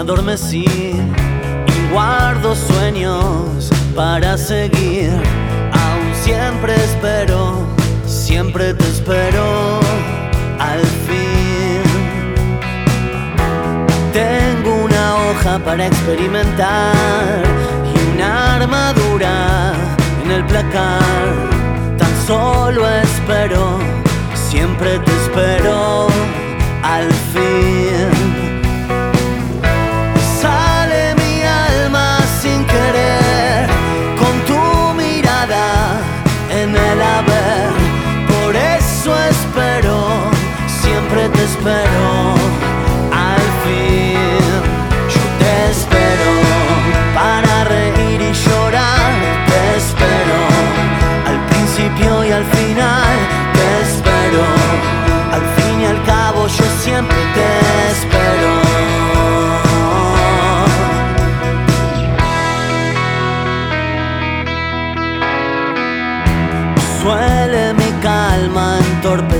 adormecí y guardo sueños para seguir. Aún siempre espero, siempre te espero al fin. Tengo una hoja para experimentar y una armadura en el placar. Tan solo espero, siempre te espero al fin.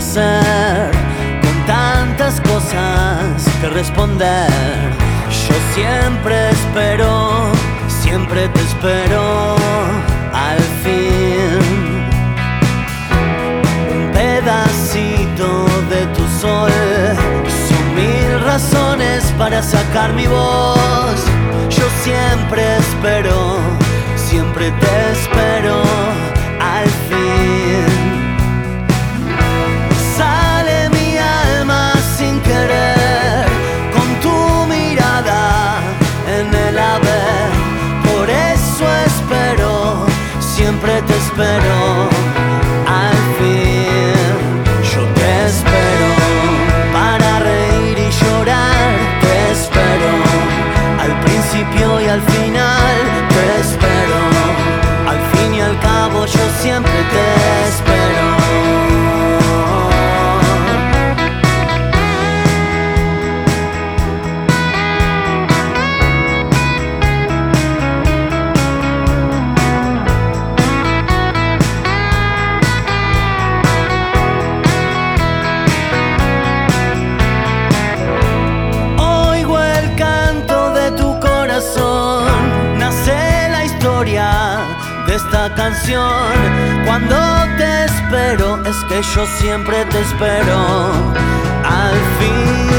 Con tantas cosas que responder. Yo siempre espero, siempre te espero al fin. Un pedacito de tu sol son mil razones para sacar mi voz. Yo siempre espero, siempre te espero siempre Cuando te espero, es que yo siempre te espero. Al fin